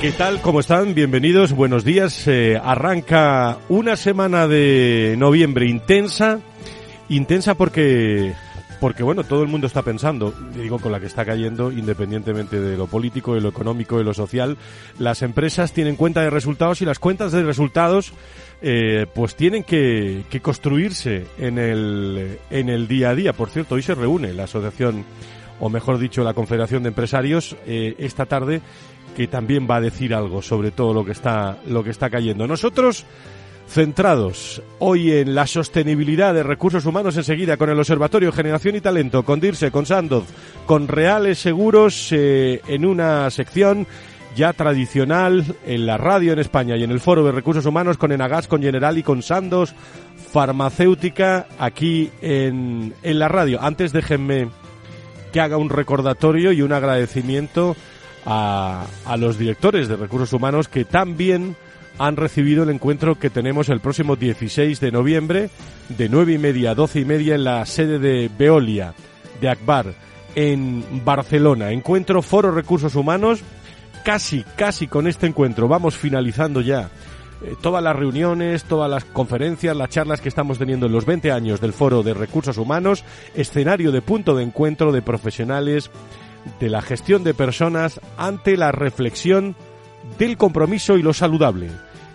¿Qué tal? ¿Cómo están? Bienvenidos, buenos días. Eh, arranca una semana de noviembre intensa, intensa porque, porque bueno, todo el mundo está pensando, digo con la que está cayendo, independientemente de lo político, de lo económico, y lo social, las empresas tienen cuenta de resultados y las cuentas de resultados eh, pues tienen que, que construirse en el, en el día a día. Por cierto, hoy se reúne la asociación o mejor dicho, la Confederación de Empresarios eh, esta tarde que también va a decir algo sobre todo lo que está lo que está cayendo. Nosotros centrados hoy en la sostenibilidad de recursos humanos enseguida con el Observatorio Generación y Talento, con Dirse, con Sandoz, con Reales Seguros eh, en una sección ya tradicional en la radio en España y en el Foro de Recursos Humanos con Enagas, con General y con Sandoz, farmacéutica aquí en, en la radio. Antes déjenme que haga un recordatorio y un agradecimiento a, a los directores de recursos humanos que también han recibido el encuentro que tenemos el próximo 16 de noviembre de 9 y media a 12 y media en la sede de Veolia, de Akbar, en Barcelona. Encuentro Foro Recursos Humanos. Casi, casi con este encuentro vamos finalizando ya eh, todas las reuniones, todas las conferencias, las charlas que estamos teniendo en los 20 años del Foro de Recursos Humanos, escenario de punto de encuentro de profesionales de la gestión de personas ante la reflexión del compromiso y lo saludable,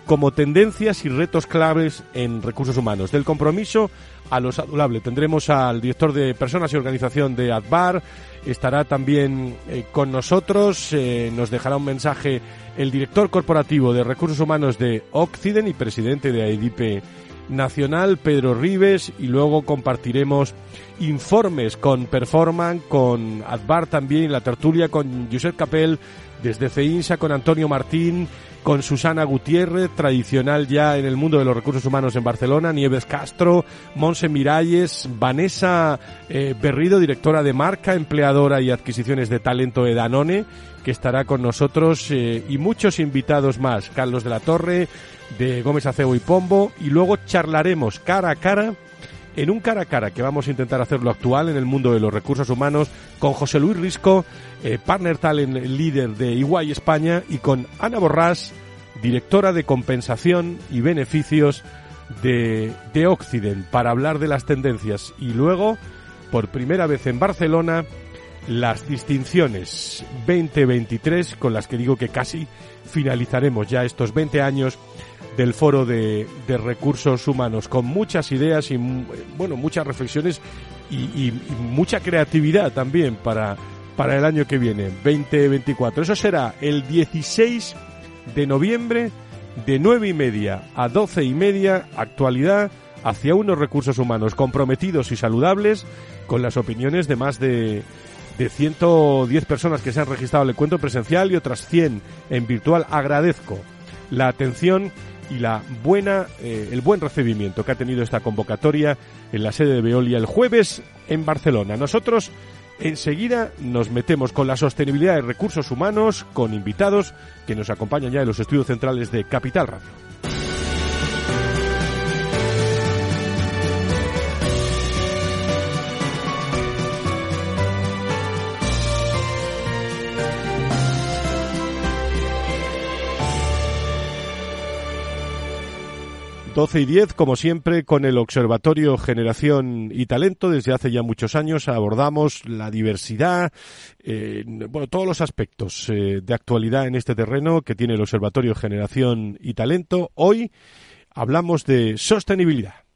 como tendencias y retos claves en recursos humanos. Del compromiso a lo saludable. Tendremos al director de Personas y Organización de ADVAR, estará también eh, con nosotros, eh, nos dejará un mensaje el director corporativo de Recursos Humanos de Occiden y presidente de AEDIPE Nacional, Pedro Rives, y luego compartiremos informes con Performan, con Advar también, la tertulia con Josep Capel, desde CEINSA con Antonio Martín, con Susana Gutiérrez, tradicional ya en el mundo de los recursos humanos en Barcelona, Nieves Castro, Monse Miralles, Vanessa eh, Berrido, directora de marca, empleadora y adquisiciones de talento de Danone, que estará con nosotros, eh, y muchos invitados más, Carlos de la Torre, de Gómez Acebo y Pombo, y luego charlaremos cara a cara en un cara a cara que vamos a intentar hacerlo actual en el mundo de los recursos humanos con José Luis Risco, eh, partner talent líder de Iguay España y con Ana Borrás, directora de compensación y beneficios de, de Occident para hablar de las tendencias. Y luego por primera vez en Barcelona las distinciones 2023 con las que digo que casi finalizaremos ya estos 20 años del Foro de, de, Recursos Humanos, con muchas ideas y, bueno, muchas reflexiones y, mucha creatividad también para, para el año que viene, 2024. Eso será el 16 de noviembre, de 9 y media a 12 y media, actualidad hacia unos recursos humanos comprometidos y saludables, con las opiniones de más de de 110 personas que se han registrado al encuentro presencial y otras 100 en virtual. Agradezco la atención y la buena, eh, el buen recibimiento que ha tenido esta convocatoria en la sede de Veolia el jueves en Barcelona. Nosotros enseguida nos metemos con la sostenibilidad de recursos humanos con invitados que nos acompañan ya en los estudios centrales de Capital Radio. 12 y 10, como siempre, con el Observatorio Generación y Talento. Desde hace ya muchos años abordamos la diversidad, eh, bueno, todos los aspectos eh, de actualidad en este terreno que tiene el Observatorio Generación y Talento. Hoy hablamos de sostenibilidad.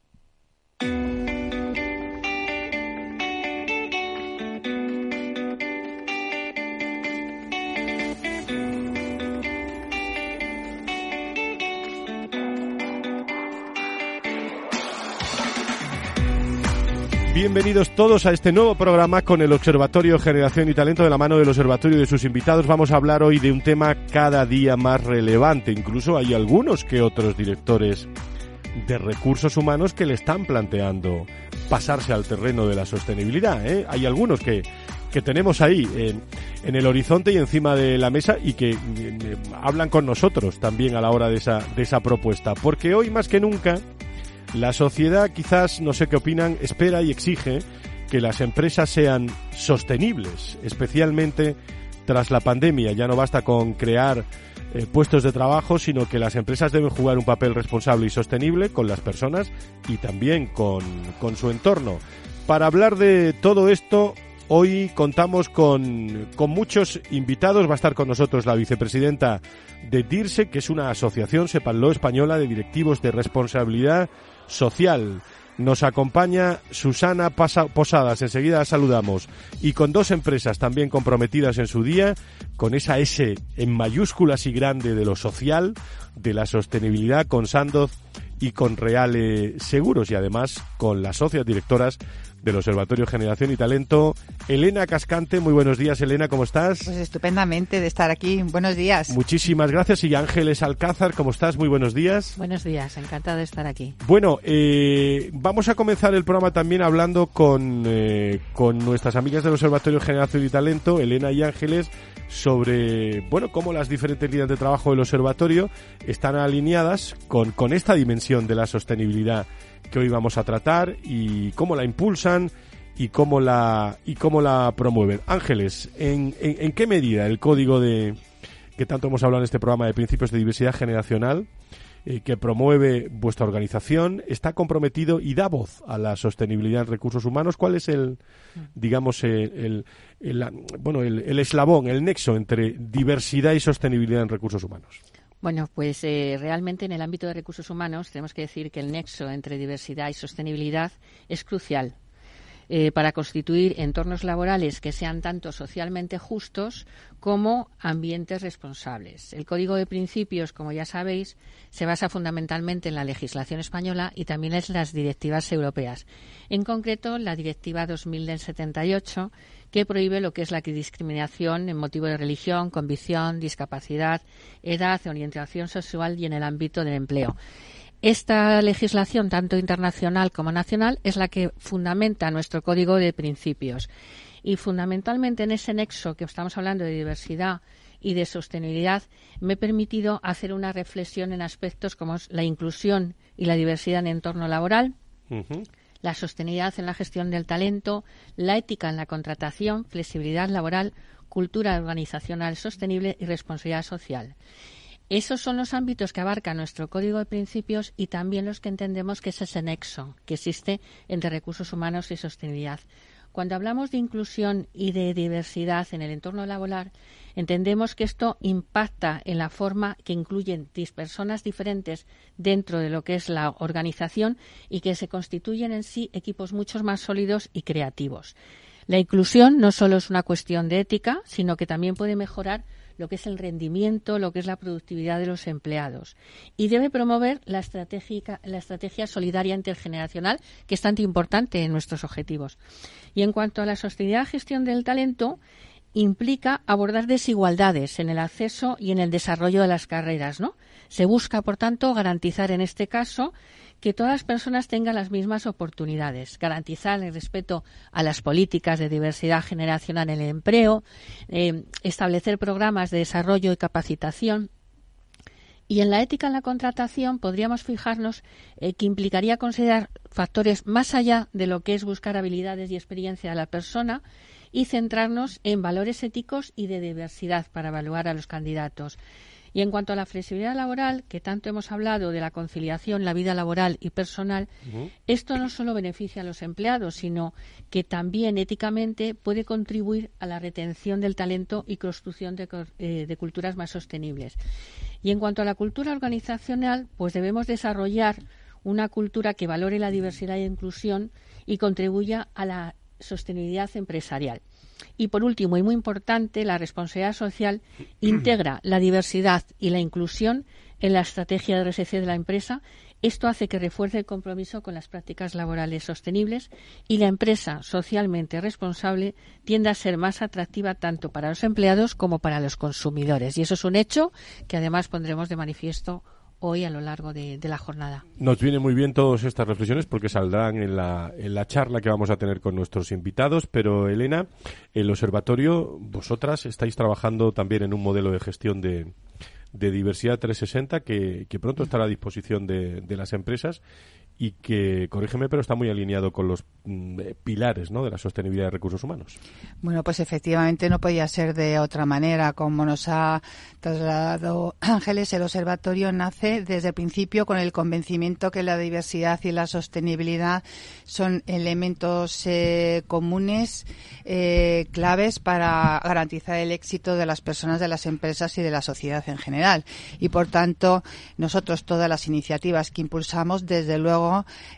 Bienvenidos todos a este nuevo programa con el Observatorio Generación y Talento de la mano del Observatorio y de sus invitados. Vamos a hablar hoy de un tema cada día más relevante. Incluso hay algunos que otros directores de recursos humanos que le están planteando pasarse al terreno de la sostenibilidad. ¿eh? Hay algunos que, que tenemos ahí en, el horizonte y encima de la mesa y que eh, hablan con nosotros también a la hora de esa, de esa propuesta. Porque hoy más que nunca la sociedad quizás, no sé qué opinan, espera y exige que las empresas sean sostenibles, especialmente tras la pandemia. Ya no basta con crear eh, puestos de trabajo, sino que las empresas deben jugar un papel responsable y sostenible con las personas y también con, con su entorno. Para hablar de todo esto, hoy contamos con, con muchos invitados. Va a estar con nosotros la vicepresidenta de DIRSE, que es una asociación, sepanlo, española de directivos de responsabilidad social. Nos acompaña Susana Posadas, enseguida la saludamos, y con dos empresas también comprometidas en su día, con esa S en mayúsculas y grande de lo social, de la sostenibilidad, con Sandoz y con Reale Seguros, y además con las socias directoras del Observatorio Generación y Talento. Elena Cascante, muy buenos días, Elena, ¿cómo estás? Pues estupendamente de estar aquí. Buenos días. Muchísimas gracias. Y Ángeles Alcázar, ¿cómo estás? Muy buenos días. Buenos días, encantada de estar aquí. Bueno, eh, vamos a comenzar el programa también hablando con, eh, con nuestras amigas del Observatorio Generación y Talento, Elena y Ángeles, sobre, bueno, cómo las diferentes líneas de trabajo del observatorio están alineadas con, con esta dimensión de la sostenibilidad que hoy vamos a tratar y cómo la impulsan y cómo la y cómo la promueven. Ángeles, ¿en, en, qué medida el código de que tanto hemos hablado en este programa de principios de diversidad generacional eh, que promueve vuestra organización está comprometido y da voz a la sostenibilidad en recursos humanos? ¿Cuál es el digamos el, bueno el, el eslabón, el nexo entre diversidad y sostenibilidad en recursos humanos? Bueno, pues eh, realmente en el ámbito de recursos humanos tenemos que decir que el nexo entre diversidad y sostenibilidad es crucial eh, para constituir entornos laborales que sean tanto socialmente justos como ambientes responsables. El Código de Principios, como ya sabéis, se basa fundamentalmente en la legislación española y también en las directivas europeas. En concreto, la Directiva 2000 del 78 que prohíbe lo que es la discriminación en motivo de religión, convicción, discapacidad, edad, orientación sexual y en el ámbito del empleo. Esta legislación, tanto internacional como nacional, es la que fundamenta nuestro código de principios. Y fundamentalmente en ese nexo que estamos hablando de diversidad y de sostenibilidad, me he permitido hacer una reflexión en aspectos como la inclusión y la diversidad en el entorno laboral, la sostenibilidad en la gestión del talento, la ética en la contratación, flexibilidad laboral, cultura organizacional sostenible y responsabilidad social. Esos son los ámbitos que abarca nuestro código de principios y también los que entendemos que es ese nexo que existe entre recursos humanos y sostenibilidad. Cuando hablamos de inclusión y de diversidad en el entorno laboral, entendemos que esto impacta en la forma que incluyen personas diferentes dentro de lo que es la organización y que se constituyen en sí equipos mucho más sólidos y creativos. La inclusión no solo es una cuestión de ética, sino que también puede mejorar lo que es el rendimiento, lo que es la productividad de los empleados. Y debe promover la, la estrategia solidaria intergeneracional, que es tan importante en nuestros objetivos. Y en cuanto a la sostenibilidad gestión del talento, implica abordar desigualdades en el acceso y en el desarrollo de las carreras, ¿no? Se busca, por tanto, garantizar en este caso que todas las personas tengan las mismas oportunidades, garantizar el respeto a las políticas de diversidad generacional en el empleo, eh, establecer programas de desarrollo y capacitación. Y en la ética en la contratación podríamos fijarnos eh, que implicaría considerar factores más allá de lo que es buscar habilidades y experiencia de la persona y centrarnos en valores éticos y de diversidad para evaluar a los candidatos. Y en cuanto a la flexibilidad laboral, que tanto hemos hablado de la conciliación, la vida laboral y personal, esto no solo beneficia a los empleados, sino que también éticamente puede contribuir a la retención del talento y construcción de, eh, de culturas más sostenibles. Y en cuanto a la cultura organizacional, pues debemos desarrollar una cultura que valore la diversidad e inclusión y contribuya a la sostenibilidad empresarial. Y por último, y muy importante, la responsabilidad social integra la diversidad y la inclusión en la estrategia de RSC de la empresa. Esto hace que refuerce el compromiso con las prácticas laborales sostenibles y la empresa socialmente responsable tiende a ser más atractiva tanto para los empleados como para los consumidores. Y eso es un hecho que además pondremos de manifiesto hoy a lo largo de, la jornada. Nos viene muy bien todas estas reflexiones porque saldrán en la, en la charla que vamos a tener con nuestros invitados. Pero, Elena, el observatorio, vosotras estáis trabajando también en un modelo de gestión de, de diversidad 360 que, que pronto estará a disposición de, de las empresas y que, corrígeme, pero está muy alineado con los mm, eh, pilares ¿no? de la sostenibilidad de recursos humanos. Bueno, pues efectivamente no podía ser de otra manera. Como nos ha trasladado Ángeles, el observatorio nace desde el principio con el convencimiento que la diversidad y la sostenibilidad son elementos eh, comunes, eh, claves para garantizar el éxito de las personas, de las empresas y de la sociedad en general. Y, por tanto, nosotros todas las iniciativas que impulsamos, desde luego,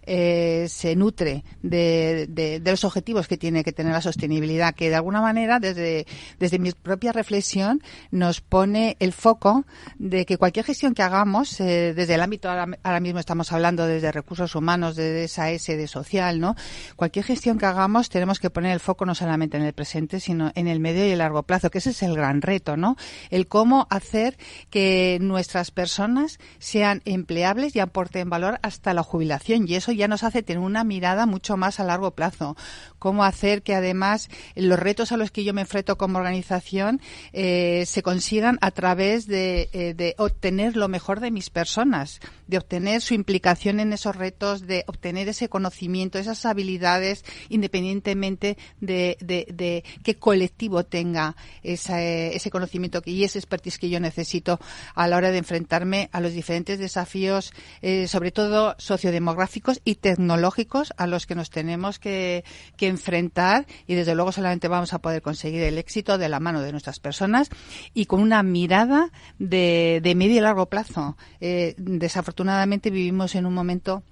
eh, se nutre de, los objetivos que tiene que tener la sostenibilidad, que de alguna manera, desde, desde mi propia reflexión, nos pone el foco de que cualquier gestión que hagamos, eh, desde el ámbito, ahora, mismo estamos hablando desde recursos humanos, desde esa S de social, ¿no? Cualquier gestión que hagamos tenemos que poner el foco no solamente en el presente, sino en el medio y el largo plazo, que ese es el gran reto, ¿no? El cómo hacer que nuestras personas sean empleables y aporten valor hasta la jubilación y eso ya nos hace tener una mirada mucho más a largo plazo. Cómo hacer que además los retos a los que yo me enfrento como organización eh, se consigan a través de, eh, de, obtener lo mejor de mis personas, de obtener su implicación en esos retos, de obtener ese conocimiento, esas habilidades, independientemente de, de, qué colectivo tenga ese conocimiento y ese expertise que yo necesito a la hora de enfrentarme a los diferentes desafíos, eh, sobre todo sociodemocráticos demográficos y tecnológicos a los que nos tenemos que, enfrentar y desde luego solamente vamos a poder conseguir el éxito de la mano de nuestras personas y con una mirada de, medio y largo plazo. Eh, desafortunadamente vivimos en un momento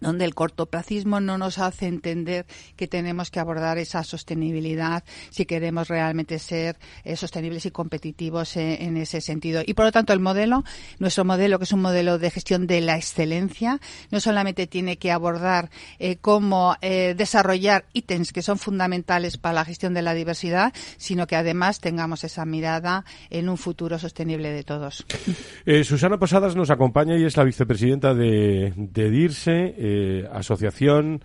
donde el cortoplacismo no nos hace entender que tenemos que abordar esa sostenibilidad si queremos realmente ser eh, sostenibles y competitivos eh, en ese sentido. Y por lo tanto, el modelo, nuestro modelo, que es un modelo de gestión de la excelencia, no solamente tiene que abordar eh, cómo desarrollar ítems que son fundamentales para la gestión de la diversidad, sino que además tengamos esa mirada en un futuro sostenible de todos. Susana Posadas nos acompaña y es la vicepresidenta de, de DIRSE eh, asociación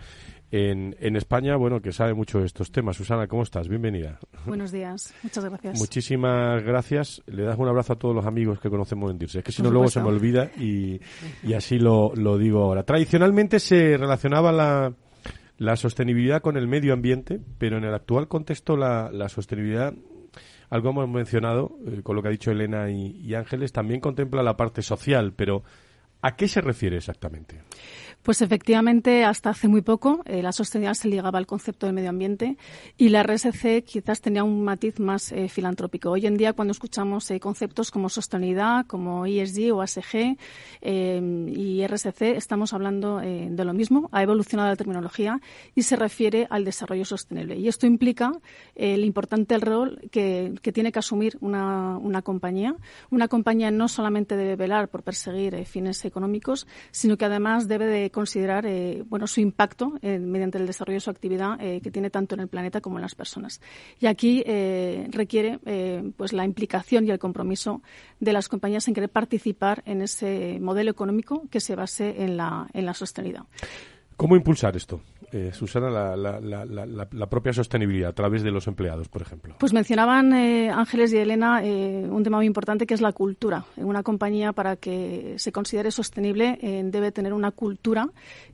en, en, España, bueno, que sabe mucho de estos temas. Susana, ¿cómo estás? Bienvenida. Buenos días, muchas gracias. Muchísimas gracias. Le das un abrazo a todos los amigos que conocemos en Dirse. Es que si no, luego se me olvida y, y así lo, lo, digo ahora. Tradicionalmente se relacionaba la, la sostenibilidad con el medio ambiente, pero en el actual contexto la, la sostenibilidad algo hemos mencionado, eh, con lo que ha dicho Elena y, y Ángeles, también contempla la parte social, pero ¿a qué se refiere exactamente? Pues efectivamente, hasta hace muy poco eh, la sostenibilidad se ligaba al concepto del medio ambiente y la RSC quizás tenía un matiz más eh, filantrópico. Hoy en día, cuando escuchamos eh, conceptos como sostenibilidad, como ESG o ASG y RSC, estamos hablando de lo mismo. Ha evolucionado la terminología y se refiere al desarrollo sostenible. Y esto implica el importante rol que, tiene que asumir una, una, compañía. Una compañía no solamente debe velar por perseguir fines económicos, sino que además debe de considerar eh, bueno, su impacto eh, mediante el desarrollo de su actividad eh, que tiene tanto en el planeta como en las personas. Y aquí requiere pues la implicación y el compromiso de las compañías en querer participar en ese modelo económico que se base en la, en la sostenibilidad. ¿Cómo impulsar esto? Eh, Susana, la, propia sostenibilidad a través de los empleados, por ejemplo? Pues mencionaban eh, Ángeles y Elena eh, un tema muy importante que es la cultura. En una compañía, para que se considere sostenible, debe tener una cultura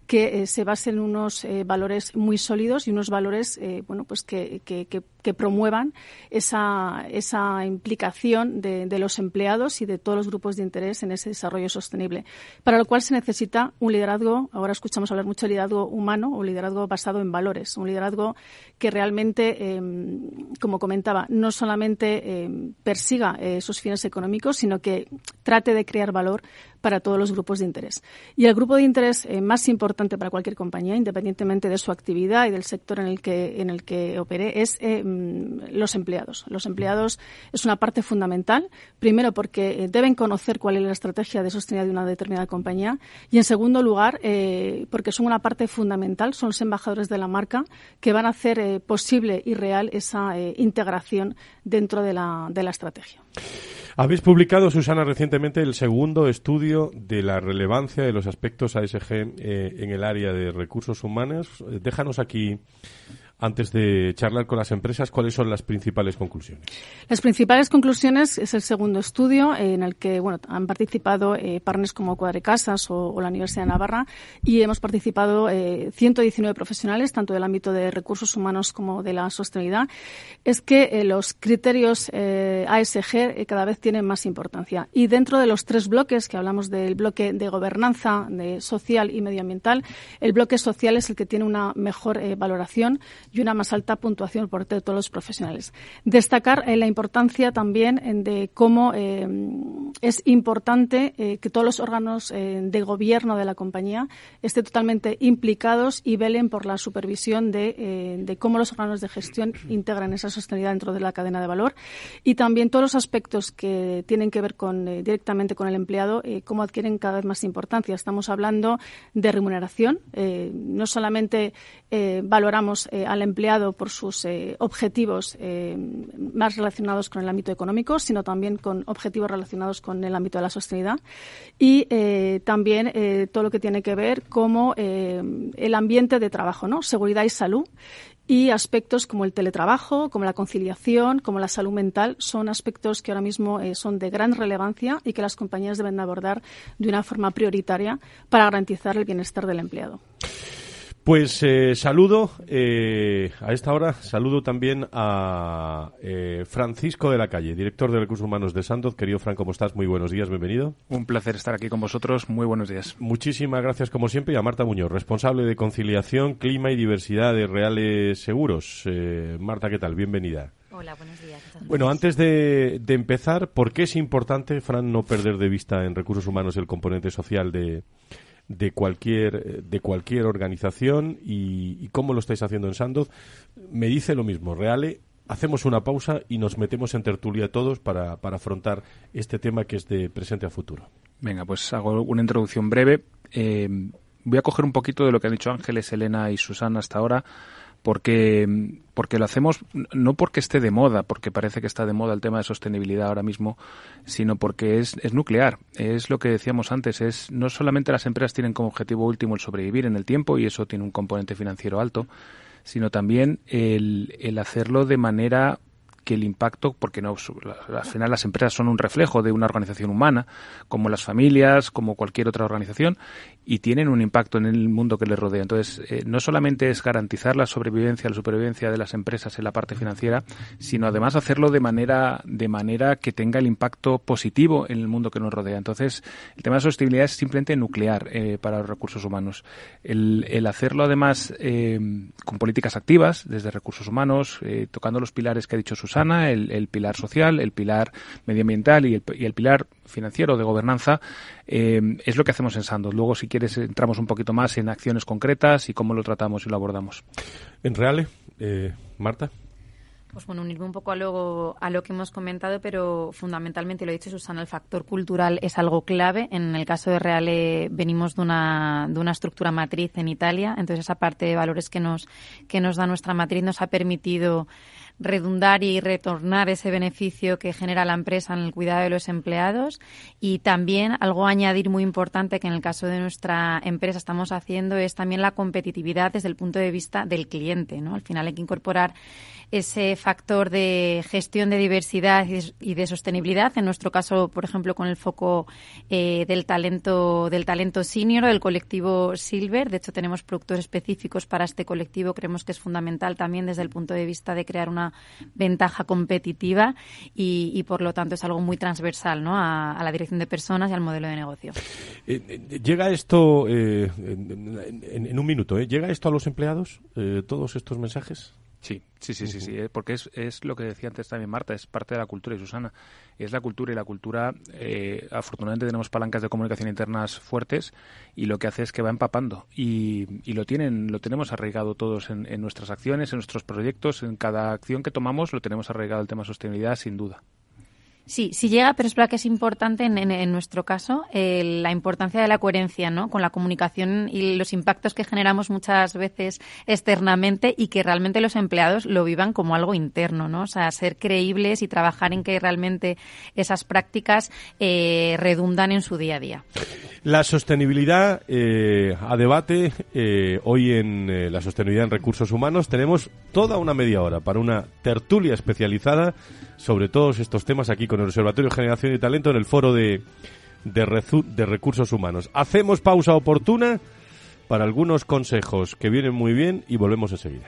que se base en unos valores muy sólidos y unos valores bueno, pues que, que, que promuevan esa, esa implicación de, los empleados y de todos los grupos de interés en ese desarrollo sostenible, para lo cual se necesita un liderazgo, ahora escuchamos hablar mucho de liderazgo humano o liderazgo basado en valores, un liderazgo que realmente, em, como comentaba, no solamente em, persiga esos fines económicos, sino que trate de crear valor para todos los grupos de interés. Y el grupo de interés eh, más importante para cualquier compañía, independientemente de su actividad y del sector en el que, en el que opere, es eh, mm, los empleados. Los empleados es una parte fundamental, primero porque eh, deben conocer cuál es la estrategia de sostenibilidad de una determinada compañía y, en segundo lugar, porque son una parte fundamental, son los embajadores de la marca que van a hacer posible y real esa integración dentro de la, de la estrategia. Habéis publicado, Susana, recientemente el segundo estudio de la relevancia de los aspectos ASG eh, en el área de recursos humanos. Eh, déjanos aquí antes de charlar con las empresas, ¿cuáles son las principales conclusiones? Las principales conclusiones es el segundo estudio en el que bueno, han participado eh, partners como Cuadrecasas o, la Universidad de Navarra y hemos participado eh, 119 profesionales, tanto del ámbito de recursos humanos como de la sostenibilidad. Es que eh, los criterios eh, ASG eh, cada vez tienen más importancia. Y dentro de los tres bloques, que hablamos del bloque de gobernanza, de social y medioambiental, el bloque social es el que tiene una mejor eh, valoración y una más alta puntuación por parte de todos los profesionales. Destacar eh, la importancia también eh, de cómo eh, es importante eh, que todos los órganos de gobierno de la compañía estén totalmente implicados y velen por la supervisión de, de, cómo los órganos de gestión integran esa sostenibilidad dentro de la cadena de valor y también todos los aspectos que tienen que ver con, directamente con el empleado, cómo adquieren cada vez más importancia. Estamos hablando de remuneración. no solamente valoramos al al empleado por sus eh, objetivos eh, más relacionados con el ámbito económico, sino también con objetivos relacionados con el ámbito de la sostenibilidad y eh, también eh, todo lo que tiene que ver como eh, el ambiente de trabajo, ¿no? seguridad y salud y aspectos como el teletrabajo, como la conciliación, como la salud mental, son aspectos que ahora mismo eh, son de gran relevancia y que las compañías deben abordar de una forma prioritaria para garantizar el bienestar del empleado. Pues eh, saludo eh, a esta hora, saludo también a eh, Francisco de la Calle, director de Recursos Humanos de Sandoz. Querido Fran, ¿cómo estás? Muy buenos días, bienvenido. Un placer estar aquí con vosotros, muy buenos días. Muchísimas gracias como siempre y a Marta Muñoz, responsable de conciliación, clima y diversidad de Reales Seguros. Eh, Marta, ¿qué tal? Bienvenida. Hola, buenos días. Bueno, antes de, de, empezar, ¿por qué es importante, Fran, no perder de vista en recursos humanos el componente social de, de cualquier, de cualquier organización y, y cómo lo estáis haciendo en Sandoz, me dice lo mismo. Reale, hacemos una pausa y nos metemos en tertulia todos para, para afrontar este tema que es de presente a futuro. Venga, pues hago una introducción breve. Eh, voy a coger un poquito de lo que han dicho Ángeles, Elena y Susana hasta ahora porque, porque lo hacemos no porque esté de moda, porque parece que está de moda el tema de sostenibilidad ahora mismo, sino porque es, es nuclear. Es lo que decíamos antes, es no solamente las empresas tienen como objetivo último el sobrevivir en el tiempo y eso tiene un componente financiero alto, sino también el, hacerlo de manera que el impacto, porque no, al final las empresas son un reflejo de una organización humana, como las familias, como cualquier otra organización, y tienen un impacto en el mundo que les rodea. Entonces, eh, no solamente es garantizar la sobrevivencia, la supervivencia de las empresas en la parte financiera, sino además hacerlo de manera, de manera que tenga el impacto positivo en el mundo que nos rodea. Entonces, el tema de sostenibilidad es simplemente nuclear eh, para los recursos humanos. El, el hacerlo además eh, con políticas activas, desde recursos humanos, eh, tocando los pilares que ha dicho Susana, el, el, pilar social, el pilar medioambiental y el, y el pilar financiero de gobernanza, eh, es lo que hacemos en Sandoz. Luego, si quieres, entramos un poquito más en acciones concretas y cómo lo tratamos y lo abordamos. En Reale, eh, Marta. Pues bueno, unirme un poco a lo, a lo que hemos comentado, pero fundamentalmente, lo ha dicho Susana, el factor cultural es algo clave. En el caso de Reale venimos de una, de una estructura matriz en Italia, entonces esa parte de valores que nos, que nos da nuestra matriz nos ha permitido redundar y retornar ese beneficio que genera la empresa en el cuidado de los empleados. Y también algo añadir muy importante que en el caso de nuestra empresa estamos haciendo es también la competitividad desde el punto de vista del cliente. ¿no? Al final hay que incorporar ese factor de gestión de diversidad y de sostenibilidad. En nuestro caso, por ejemplo, con el foco eh, del talento del talento senior, del colectivo Silver. De hecho, tenemos productos específicos para este colectivo. Creemos que es fundamental también desde el punto de vista de crear una ventaja competitiva y, por lo tanto, es algo muy transversal ¿no? a, la dirección de personas y al modelo de negocio. Eh, eh, llega esto en, un minuto. ¿Llega esto a los empleados? todos estos mensajes. Sí, sí, sí, sí, sí, eh, porque es, es lo que decía antes también Marta, es parte de la cultura y Susana, es la cultura y la cultura, eh, afortunadamente tenemos palancas de comunicación internas fuertes y lo que hace es que va empapando y, y lo tienen, lo tenemos arraigado todos en, en nuestras acciones, en nuestros proyectos, en cada acción que tomamos lo tenemos arraigado el tema sostenibilidad sin duda. Sí, sí llega, pero es verdad que es importante en, nuestro caso eh, la importancia de la coherencia ¿no? con la comunicación y los impactos que generamos muchas veces externamente y que realmente los empleados lo vivan como algo interno, ¿no? O sea, ser creíbles y trabajar en que realmente esas prácticas eh, redundan en su día a día. La sostenibilidad eh, a debate hoy en la sostenibilidad en recursos humanos tenemos toda una media hora para una tertulia especializada sobre todos estos temas aquí con el Observatorio de Generación y Talento en el foro de, de, de recursos humanos. Hacemos pausa oportuna para algunos consejos que vienen muy bien y volvemos enseguida.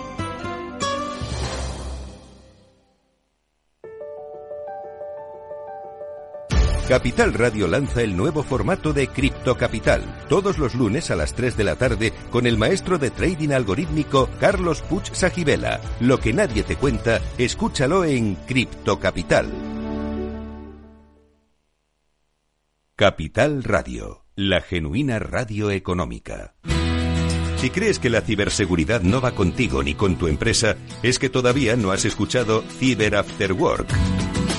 Capital Radio lanza el nuevo formato de Cripto Capital, todos los lunes a las 3 de la tarde con el maestro de trading algorítmico Carlos Puch Sajibela. Lo que nadie te cuenta, escúchalo en Cripto Capital. Capital Radio, la genuina radio económica. Si crees que la ciberseguridad no va contigo ni con tu empresa, es que todavía no has escuchado Cyber After Work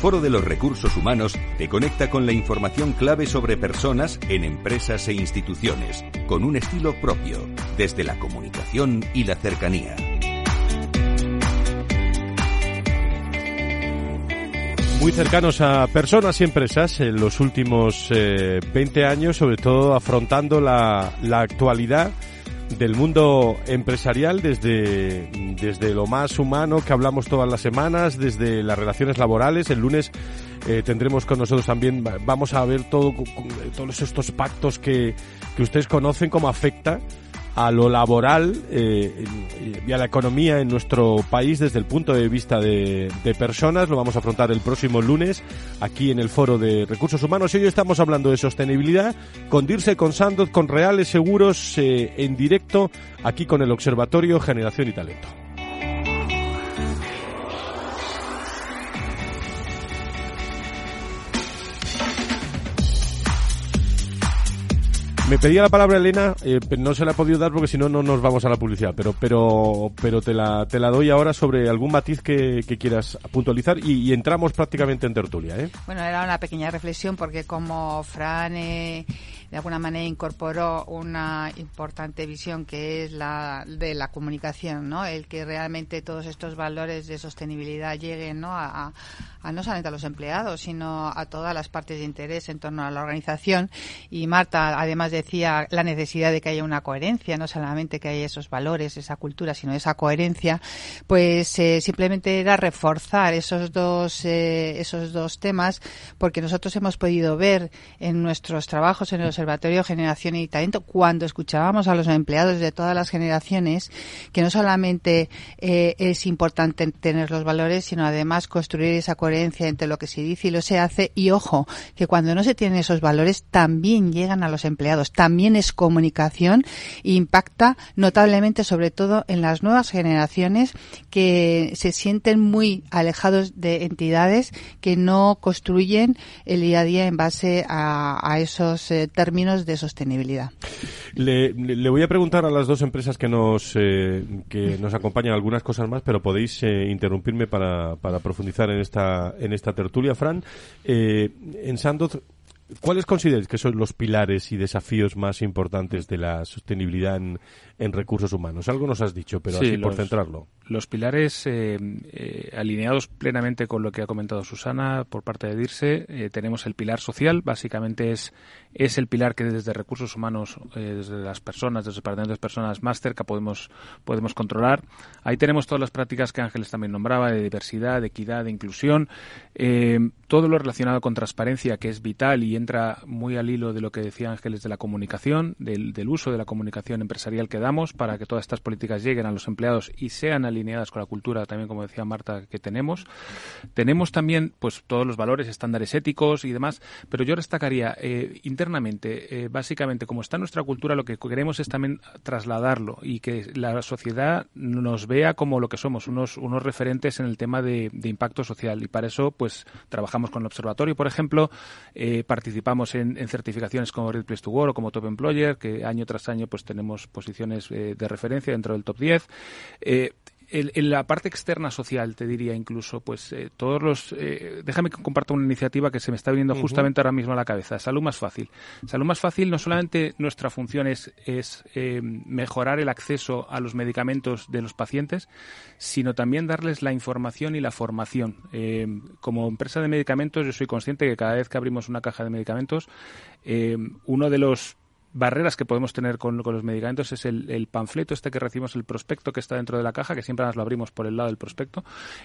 Foro de los Recursos Humanos te conecta con la información clave sobre personas en empresas e instituciones, con un estilo propio, desde la comunicación y la cercanía. Muy cercanos a personas y empresas en los últimos 20 años, sobre todo afrontando la actualidad del mundo empresarial desde, desde lo más humano que hablamos todas las semanas, desde las relaciones laborales. El lunes eh, tendremos con nosotros también, vamos a ver todo, todos estos pactos que, que ustedes conocen, cómo afecta a lo laboral eh, y a la economía en nuestro país desde el punto de vista de, personas. Lo vamos a afrontar el próximo lunes aquí en el Foro de Recursos Humanos. Y hoy estamos hablando de sostenibilidad con Dirce, con Sandoz, con Reales Seguros eh, en directo aquí con el Observatorio Generación y Talento. Me pedía la palabra Elena, eh, no se la he podido dar porque si no, no nos vamos a la publicidad, pero pero pero te la, te la doy ahora sobre algún matiz que, quieras puntualizar y, entramos prácticamente en tertulia. ¿eh? Bueno, era una pequeña reflexión porque como Fran... Eh, de alguna manera incorporó una importante visión que es la de la comunicación, ¿no? El que realmente todos estos valores de sostenibilidad lleguen, ¿no? A, no solamente a los empleados, sino a todas las partes de interés en torno a la organización. Y Marta además decía la necesidad de que haya una coherencia, no solamente que haya esos valores, esa cultura, sino esa coherencia. Pues eh, simplemente era reforzar esos dos eh, esos dos temas, porque nosotros hemos podido ver en nuestros trabajos en los Observatorio Generación y Talento cuando escuchábamos a los empleados de todas las generaciones que no solamente eh, es importante tener los valores, sino además construir esa coherencia entre lo que se dice y lo se hace. Y ojo, que cuando no se tienen esos valores también llegan a los empleados, también es comunicación e impacta notablemente sobre todo en las nuevas generaciones que se sienten muy alejados de entidades que no construyen el día a día en base a, esos eh, términos de sostenibilidad. Le, voy a preguntar a las dos empresas que nos, eh, que nos acompañan algunas cosas más, pero podéis eh, interrumpirme para, para profundizar en esta, en esta tertulia. Fran, eh, en Sandoz, ¿Cuáles consideráis que son los pilares y desafíos más importantes de la sostenibilidad en, recursos humanos? Algo nos has dicho, pero así por centrarlo. Los pilares eh, eh, alineados plenamente con lo que ha comentado Susana por parte de DIRSE, eh, tenemos el pilar social, básicamente es, es el pilar que desde recursos humanos, desde las personas, desde el departamento de personas más cerca podemos, podemos controlar. Ahí tenemos todas las prácticas que Ángeles también nombraba, de diversidad, de equidad, de inclusión, todo lo relacionado con transparencia, que es vital y entra muy al hilo de lo que decía Ángeles de la comunicación, del, del uso de la comunicación empresarial que para que todas estas políticas lleguen a los empleados y sean alineadas alineadas con la cultura, también como decía Marta, que tenemos. Tenemos también pues todos los valores, estándares éticos y demás, pero yo destacaría eh, internamente, eh, básicamente, como está nuestra cultura, lo que queremos es también trasladarlo y que la sociedad nos vea como lo que somos, unos, unos referentes en el tema de, impacto social. Y para eso, pues, trabajamos con el observatorio, por ejemplo, eh, participamos en, certificaciones como Red Place to Work o como Top Employer, que año tras año pues tenemos posiciones de referencia dentro del top 10 en la parte externa social, te diría incluso, pues eh, todos los... Eh, déjame que comparta una iniciativa que se me está viniendo justamente ahora mismo a la cabeza. Salud más fácil. Salud más fácil, no solamente nuestra función es, es eh, mejorar el acceso a los medicamentos de los pacientes, sino también darles la información y la formación. como empresa de medicamentos, yo soy consciente que cada vez que abrimos una caja de medicamentos, uno de los barreras que podemos tener con, los medicamentos es el, panfleto este que recibimos, el prospecto que está dentro de la caja, que siempre nos lo abrimos por el lado del prospecto.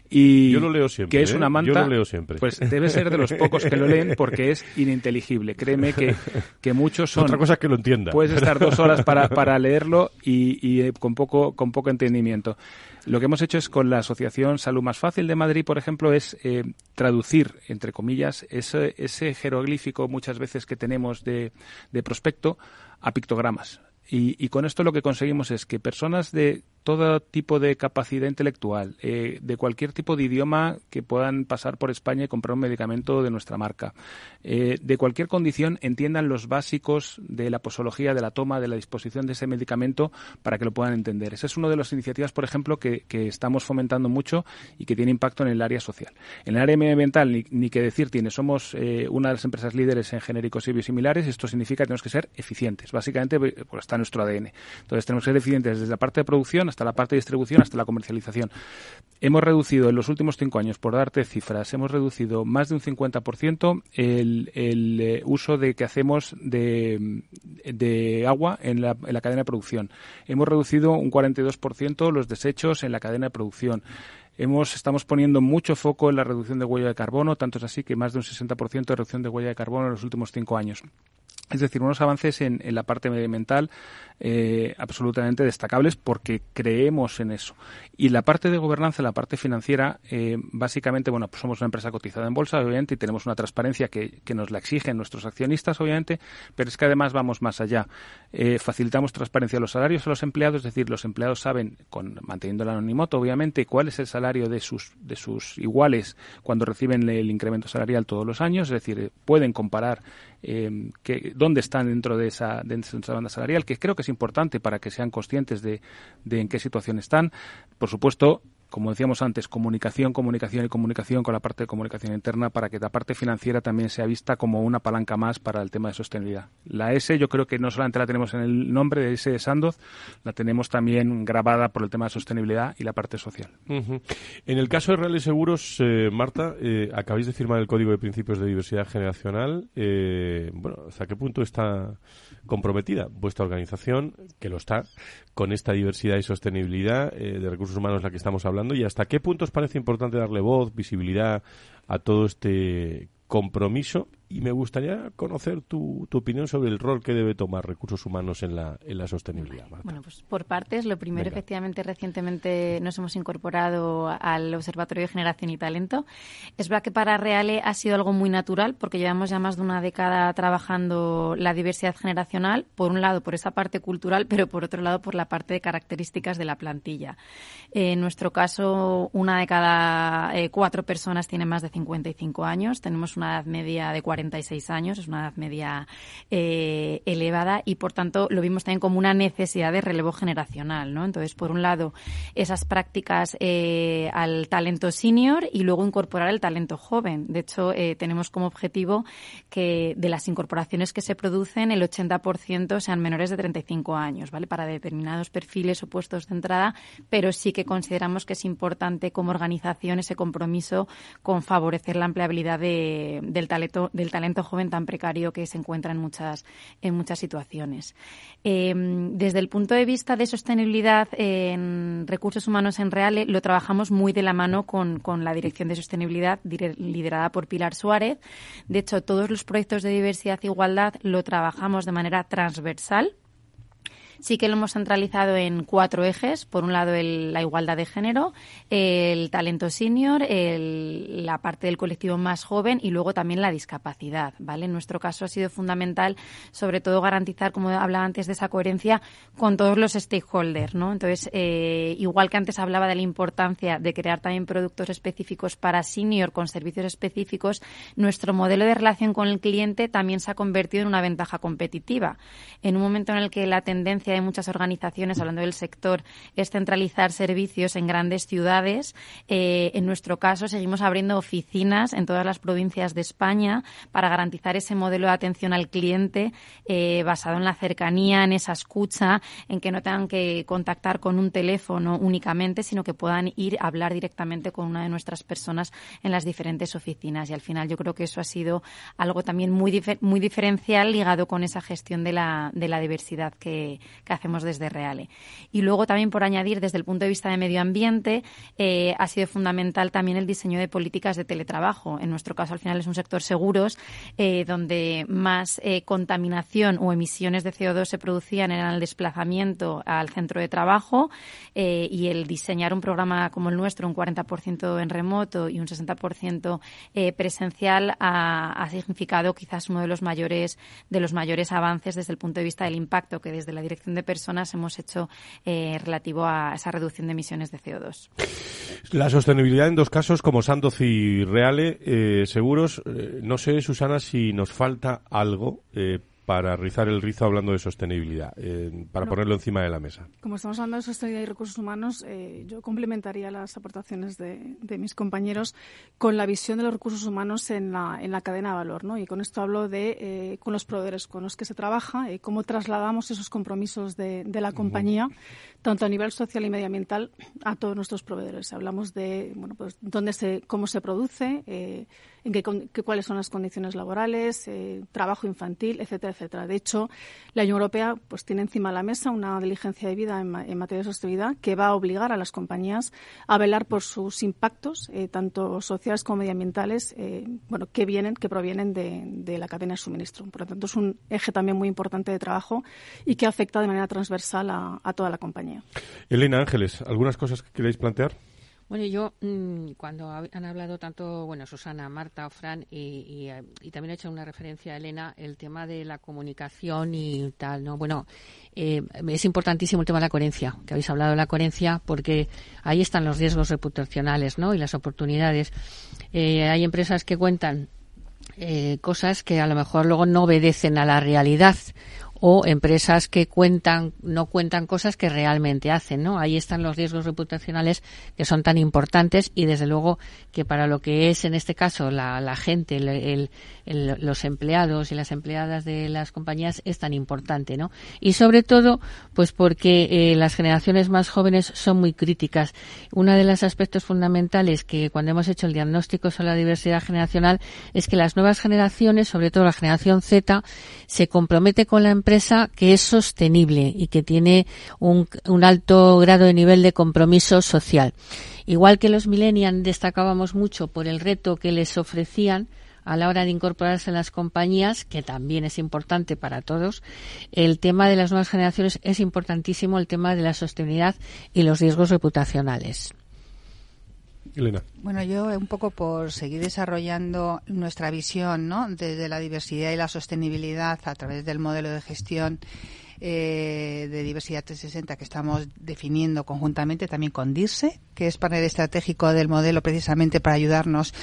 Y Yo lo leo siempre. Que es ¿eh? una manta. Yo lo leo siempre. Pues debe ser de los pocos que lo leen porque es ininteligible. Créeme que, que muchos son. Otra cosa que lo entienda. Puedes estar dos horas para, para leerlo y, y eh, con, poco, con poco entendimiento. Lo que hemos hecho es con la Asociación Salud Más Fácil de Madrid, por ejemplo, es eh, traducir, entre comillas, ese, ese jeroglífico muchas veces que tenemos de, de prospecto a pictogramas. Y, y, con esto lo que conseguimos es que personas de todo tipo de capacidad intelectual, eh, de cualquier tipo de idioma que puedan pasar por España y comprar un medicamento de nuestra marca, eh, de cualquier condición entiendan los básicos de la posología, de la toma, de la disposición de ese medicamento para que lo puedan entender. Esa es una de las iniciativas, por ejemplo, que, estamos fomentando mucho y que tiene impacto en el área social. En el área medioambiental, ni, ni que decir tiene, somos eh, una de las empresas líderes en genéricos y biosimilares. Esto significa que tenemos que ser eficientes. Básicamente, pues, está nuestro ADN. Entonces, tenemos que ser eficientes desde la parte de producción hasta la parte de distribución hasta la comercialización. Hemos reducido en los últimos cinco años, por darte cifras, hemos reducido más de un 50% el, el eh, uso de que hacemos de, de agua en la, en la cadena de producción. Hemos reducido un 42% los desechos en la cadena de producción. Hemos, estamos poniendo mucho foco en la reducción de huella de carbono, tanto es así que más de un 60% de reducción de huella de carbono en los últimos cinco años. Es decir, unos avances en, la parte medioambiental eh, absolutamente destacables porque creemos en eso. Y la parte de gobernanza, la parte financiera, eh, básicamente, bueno, pues somos una empresa cotizada en bolsa, obviamente, y tenemos una transparencia que, nos la exigen nuestros accionistas, obviamente, pero es que además vamos más allá. Eh, facilitamos transparencia a los salarios a los empleados, es decir, los empleados saben, con, manteniendo el anonimato, obviamente, cuál es el salario de sus, de sus iguales cuando reciben el incremento salarial todos los años, es decir, pueden comparar que, dónde están dentro de esa, dentro de esa banda salarial, que creo que es importante para que sean conscientes de, de en qué situación están. Por supuesto, como decíamos antes, comunicación, comunicación y comunicación con la parte de comunicación interna para que la parte financiera también sea vista como una palanca más para el tema de sostenibilidad. La S yo creo que no solamente la tenemos en el nombre de S de Sandoz, la tenemos también grabada por el tema de sostenibilidad y la parte social. En el caso de Reales Seguros, eh, Marta, eh, acabáis de firmar el Código de Principios de Diversidad Generacional. Eh, bueno, ¿hasta qué punto está comprometida vuestra organización, que lo está, con esta diversidad y sostenibilidad de recursos humanos la que estamos hablando? Y hasta qué punto os parece importante darle voz, visibilidad a todo este compromiso y me gustaría conocer tu, tu, opinión sobre el rol que debe tomar recursos humanos en la, en la sostenibilidad. Bueno, pues por partes. Lo primero, efectivamente, recientemente nos hemos incorporado al Observatorio de Generación y Talento. Es verdad que para Reale ha sido algo muy natural porque llevamos ya más de una década trabajando la diversidad generacional, por un lado por esa parte cultural, pero por otro lado por la parte de características de la plantilla. En nuestro caso, una de cada eh, cuatro personas tiene más de 55 años. Tenemos una edad media de 40 46 años, es una edad media eh, elevada y por tanto lo vimos también como una necesidad de relevo generacional, ¿no? Entonces, por un lado, esas prácticas eh, al talento senior y luego incorporar el talento joven. De hecho, eh, tenemos como objetivo que de las incorporaciones que se producen, el 80% sean menores de 35 años, ¿vale? Para determinados perfiles o puestos de entrada, pero sí que consideramos que es importante como organización ese compromiso con favorecer la empleabilidad del talento del talento joven tan precario que se encuentra en muchas, en muchas situaciones. Em, desde el punto de vista de sostenibilidad en recursos humanos en Reale, lo trabajamos muy de la mano con, con la Dirección de Sostenibilidad liderada por Pilar Suárez. De hecho, todos los proyectos de diversidad e igualdad lo trabajamos de manera transversal Sí que lo hemos centralizado en cuatro ejes. Por un lado, la igualdad de género, el talento senior, la parte del colectivo más joven y luego también la discapacidad. ¿vale? En nuestro caso ha sido fundamental, sobre todo, garantizar, como hablaba antes, de esa coherencia con todos los stakeholders. ¿no? Entonces, eh, igual que antes hablaba de la importancia de crear también productos específicos para senior con servicios específicos, nuestro modelo de relación con el cliente también se ha convertido en una ventaja competitiva. En un momento en el que la tendencia de muchas organizaciones, hablando del sector, es centralizar servicios en grandes ciudades. Eh, en nuestro caso, seguimos abriendo oficinas en todas las provincias de España para garantizar ese modelo de atención al cliente eh, basado en la cercanía, en esa escucha, en que no tengan que contactar con un teléfono únicamente, sino que puedan ir a hablar directamente con una de nuestras personas en las diferentes oficinas. Y al final yo creo que eso ha sido algo también muy, muy diferencial ligado con esa gestión de la, de la diversidad que, hacemos desde Reale. Y luego también por añadir, desde el punto de vista de medio ambiente, eh, ha sido fundamental también el diseño de políticas de teletrabajo. En nuestro caso, al final es un sector seguros, eh, donde más eh, contaminación o emisiones de CO2 se producían en el desplazamiento al centro de trabajo y el diseñar un programa como el nuestro, un 40% en remoto y un 60% presencial, ha, ha significado quizás uno de los mayores de los mayores avances desde el punto de vista del impacto que desde la Dirección de Personas hemos hecho eh, relativo a esa reducción de emisiones de CO2. La sostenibilidad en dos casos, como Sandoz y Reale, eh, seguros. Eh, no sé, Susana, si nos falta algo para rizar el rizo hablando de sostenibilidad, eh, para ponerlo encima de la mesa? Como estamos hablando de sostenibilidad y recursos humanos, eh, yo complementaría las aportaciones de, mis compañeros con la visión de los recursos humanos en la, en la cadena de valor. ¿no? Y con esto hablo de eh, con los proveedores con los que se trabaja, cómo trasladamos esos compromisos de, de la compañía, tanto a nivel social y medioambiental, a todos nuestros proveedores. Hablamos de bueno, pues, dónde se, cómo se produce, en qué, cuáles son las condiciones laborales, eh, trabajo infantil, etcétera, etcétera. De hecho, la Unión Europea pues tiene encima de la mesa una diligencia de vida en, materia de sostenibilidad que va a obligar a las compañías a velar por sus impactos, eh, tanto sociales como medioambientales, eh, bueno, que vienen, que provienen de, la cadena de suministro. Por lo tanto, es un eje también muy importante de trabajo y que afecta de manera transversal a, a toda la compañía. Elena Ángeles, ¿algunas cosas que queréis plantear? Bueno, yo mm, cuando han hablado tanto, bueno, Susana, Marta Fran, y, también he hecho una referencia a Elena, el tema de la comunicación y tal, ¿no? Bueno, eh, es importantísimo el tema de la coherencia, que habéis hablado de la coherencia, porque ahí están los riesgos reputacionales, ¿no? Y las oportunidades. Eh, hay empresas que cuentan eh, cosas que a lo mejor luego no obedecen a la realidad o empresas que cuentan no cuentan cosas que realmente hacen, ¿no? Ahí están los riesgos reputacionales que son tan importantes y desde luego que para lo que es en este caso la, gente, los empleados y las empleadas de las compañías es tan importante, ¿no? Y sobre todo, pues porque eh, las generaciones más jóvenes son muy críticas. Uno de los aspectos fundamentales que cuando hemos hecho el diagnóstico sobre la diversidad generacional es que las nuevas generaciones, sobre todo la generación Z, se compromete con la empresa que es sostenible y que tiene un, un alto grado de nivel de compromiso social. Igual que los millennials destacábamos mucho por el reto que les ofrecían, a la hora de incorporarse en las compañías, que también es importante para todos, el tema de las nuevas generaciones es importantísimo, el tema de la sostenibilidad y los riesgos reputacionales. Elena. Bueno, yo un poco por seguir desarrollando nuestra visión ¿no? de, la diversidad y la sostenibilidad a través del modelo de gestión eh, de diversidad 360 que estamos definiendo conjuntamente también con DIRSE, que es panel estratégico del modelo precisamente para ayudarnos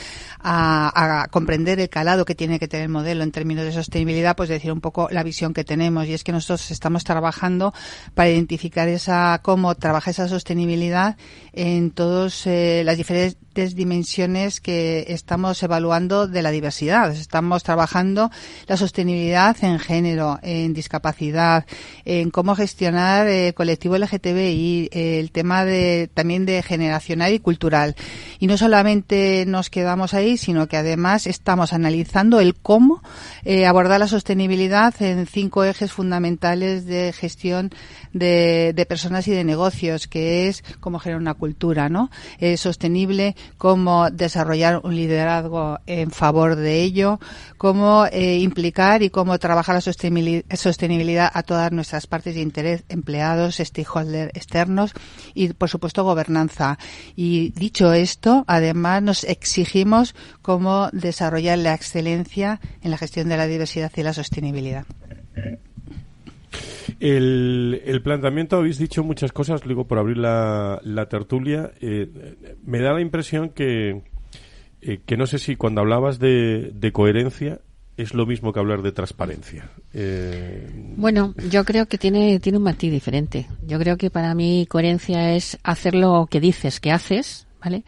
a, comprender el calado que tiene que tener el modelo en términos de sostenibilidad, pues decir un poco la visión que tenemos. Y es que nosotros estamos trabajando para identificar esa, cómo trabaja esa sostenibilidad en todas eh, las diferentes dimensiones que estamos evaluando de la diversidad. Estamos trabajando la sostenibilidad en género, en discapacidad, en cómo gestionar el colectivo LGTBI, el tema de, también de generacional y cultural. Y no solamente nos quedamos ahí, sino que además estamos analizando el cómo eh, abordar la sostenibilidad en cinco ejes fundamentales de gestión de, personas y de negocios, que es cómo generar una cultura ¿no? Eh, sostenible, cómo desarrollar un liderazgo en favor de ello, cómo implicar y cómo trabajar la sostenibilidad a todas nuestras partes de interés, empleados, stakeholders externos y, por supuesto, gobernanza. Y dicho esto, además nos exigimos cómo desarrollar la excelencia en la gestión de la diversidad y la sostenibilidad. El, planteamiento, habéis dicho muchas cosas, digo, por abrir la, tertulia. Eh, me da la impresión que, eh, que no sé si cuando hablabas de, de coherencia es lo mismo que hablar de transparencia? Eh, bueno, yo creo que tiene, tiene un matiz diferente. Yo creo que para mí coherencia es hacer lo que dices que haces, ¿vale?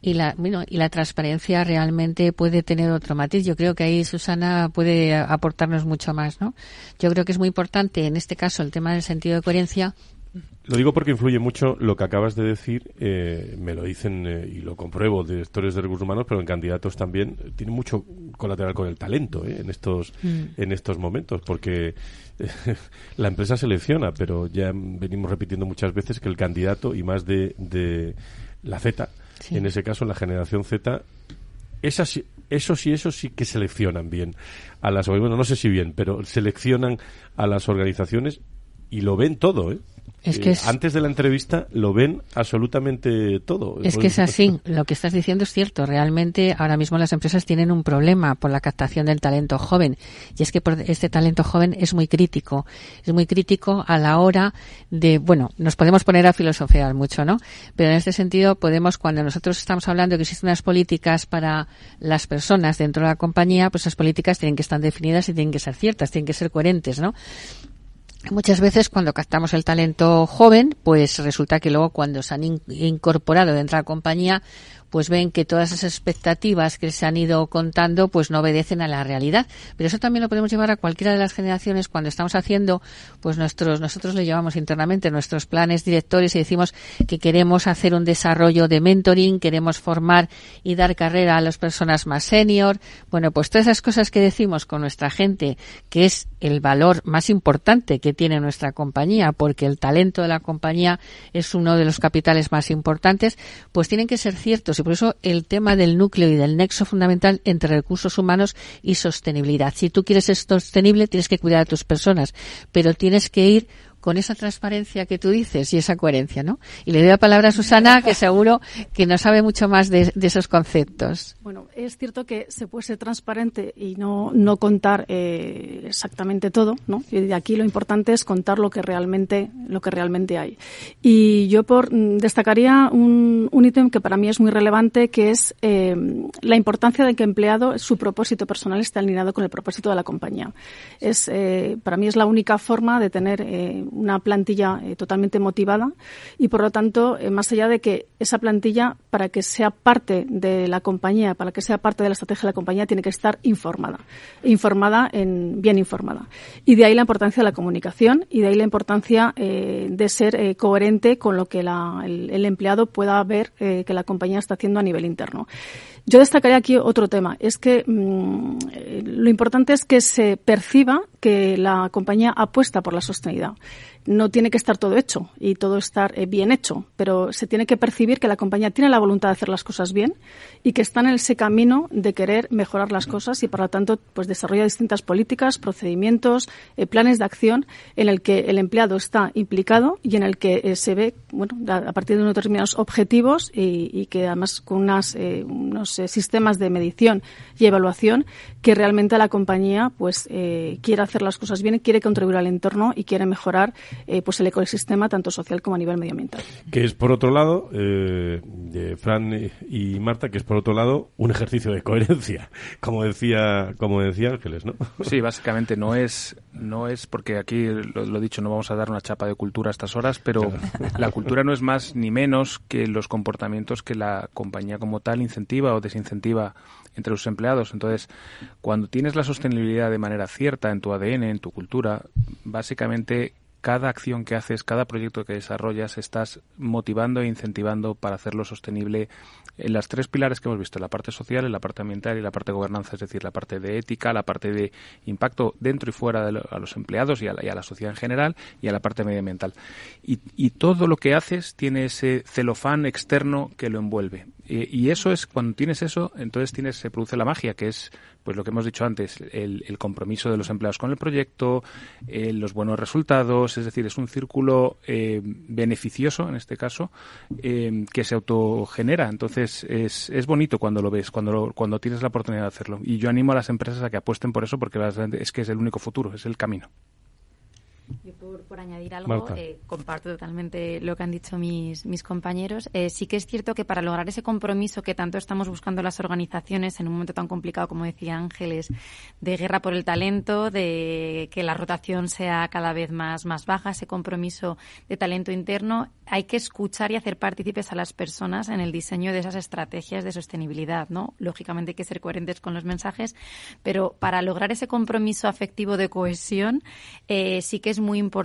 Y la, bueno, y la transparencia realmente puede tener otro matiz. Yo creo que ahí Susana puede aportarnos mucho más, ¿no? Yo creo que es muy importante en este caso el tema del sentido de coherencia lo digo porque influye mucho lo que acabas de decir, eh, me lo dicen eh, y lo compruebo directores de recursos humanos, pero en candidatos también tiene mucho colateral con el talento eh, en estos mm. en estos momentos, porque la empresa selecciona, pero ya venimos repitiendo muchas veces que el candidato y más de, de la Z, en ese caso la generación Z, esas, esos y esos sí que seleccionan bien a las bueno no sé si bien, pero seleccionan a las organizaciones y lo ven todo, ¿eh? Es que Antes de la entrevista lo ven absolutamente todo. Es que es así. Lo que estás diciendo es cierto. Realmente ahora mismo las empresas tienen un problema por la captación del talento joven. Y es que este talento joven es muy crítico. Es muy crítico a la hora de, bueno, nos podemos poner a filosofear mucho, ¿no? Pero en este sentido podemos, cuando nosotros estamos hablando de que existen unas políticas para las personas dentro de la compañía, pues esas políticas tienen que estar definidas y tienen que ser ciertas, tienen que ser coherentes, ¿no? Muchas veces cuando captamos el talento joven, pues resulta que luego cuando se han incorporado dentro de la compañía, pues ven que todas esas expectativas que se han ido contando pues no obedecen a la realidad. Pero eso también lo podemos llevar a cualquiera de las generaciones cuando estamos haciendo pues nuestros, nosotros lo llevamos internamente, nuestros planes directores y decimos que queremos hacer un desarrollo de mentoring, queremos formar y dar carrera a las personas más senior. Bueno, pues todas esas cosas que decimos con nuestra gente, que es el valor más importante que tiene nuestra compañía, porque el talento de la compañía es uno de los capitales más importantes, pues tienen que ser ciertos por eso el tema del núcleo y del nexo fundamental entre recursos humanos y sostenibilidad. Si tú quieres ser sostenible, tienes que cuidar a tus personas, pero tienes que ir con esa transparencia que tú dices y esa coherencia, ¿no? Y le doy la palabra a Susana, que seguro que no sabe mucho más de, esos conceptos. Bueno, es cierto que se puede ser transparente y no, no contar eh, exactamente todo, ¿no? Y de aquí lo importante es contar lo que realmente, lo que realmente hay. Y yo por, mm, destacaría un, un ítem que para mí es muy relevante, que es eh, la importancia de que empleado, su propósito personal esté alineado con el propósito de la compañía. Es, eh, para mí es la única forma de tener una plantilla eh, totalmente motivada y, por lo tanto, eh, más allá de que esa plantilla, para que sea parte de la compañía, para que sea parte de la estrategia de la compañía, tiene que estar informada. Informada, en, bien informada. Y de ahí la importancia de la comunicación y de ahí la importancia eh, de ser coherente con lo que el, empleado pueda ver que la compañía está haciendo a nivel interno. Yo destacaría aquí otro tema. Es que mm, lo importante es que se perciba que la compañía apuesta por la sostenibilidad no tiene que estar todo hecho y todo estar eh, bien hecho, pero se tiene que percibir que la compañía tiene la voluntad de hacer las cosas bien y que está en ese camino de querer mejorar las cosas y, por lo tanto, pues desarrolla distintas políticas, procedimientos, eh, planes de acción en el que el empleado está implicado y en el que eh, se ve, bueno, a partir de unos determinados objetivos y, que además con unas, unos sistemas de medición y evaluación que realmente la compañía pues quiere hacer las cosas bien, quiere contribuir al entorno y quiere mejorar eh, pues el ecosistema tanto social como a nivel medioambiental. Que es por otro lado, eh, de Fran y Marta, que es por otro lado un ejercicio de coherencia, como decía, como decía Ángeles, ¿no? Sí, básicamente no es, no es porque aquí lo, he dicho, no vamos a dar una chapa de cultura a estas horas, pero la cultura no es más ni menos que los comportamientos que la compañía como tal incentiva o desincentiva entre sus empleados. Entonces, cuando tienes la sostenibilidad de manera cierta en tu ADN, en tu cultura, básicamente cada acción que haces, cada proyecto que desarrollas, estás motivando e incentivando para hacerlo sostenible en las tres pilares que hemos visto, la parte social, la parte ambiental y la parte de gobernanza, es decir, la parte de ética, la parte de impacto dentro y fuera de a los empleados y a, la, sociedad en general y a la parte medioambiental. Y, y todo lo que haces tiene ese celofán externo que lo envuelve. y eso es, cuando tienes eso, entonces tienes, se produce la magia, que es pues lo que hemos dicho antes, el, compromiso de los empleados con el proyecto, eh, los buenos resultados, es decir, es un círculo eh, beneficioso en este caso eh, que se autogenera. Entonces es, es bonito cuando lo ves, cuando, cuando tienes la oportunidad de hacerlo. Y yo animo a las empresas a que apuesten por eso porque es que es el único futuro, es el camino. Por, añadir algo, eh, comparto totalmente lo que han dicho mis, mis compañeros. Eh, sí que es cierto que para lograr ese compromiso que tanto estamos buscando las organizaciones en un momento tan complicado, como decía Ángeles, de guerra por el talento, de que la rotación sea cada vez más, más baja, ese compromiso de talento interno, hay que escuchar y hacer partícipes a las personas en el diseño de esas estrategias de sostenibilidad, ¿no? Lógicamente hay que ser coherentes con los mensajes, pero para lograr ese compromiso afectivo de cohesión, eh, sí que es muy importante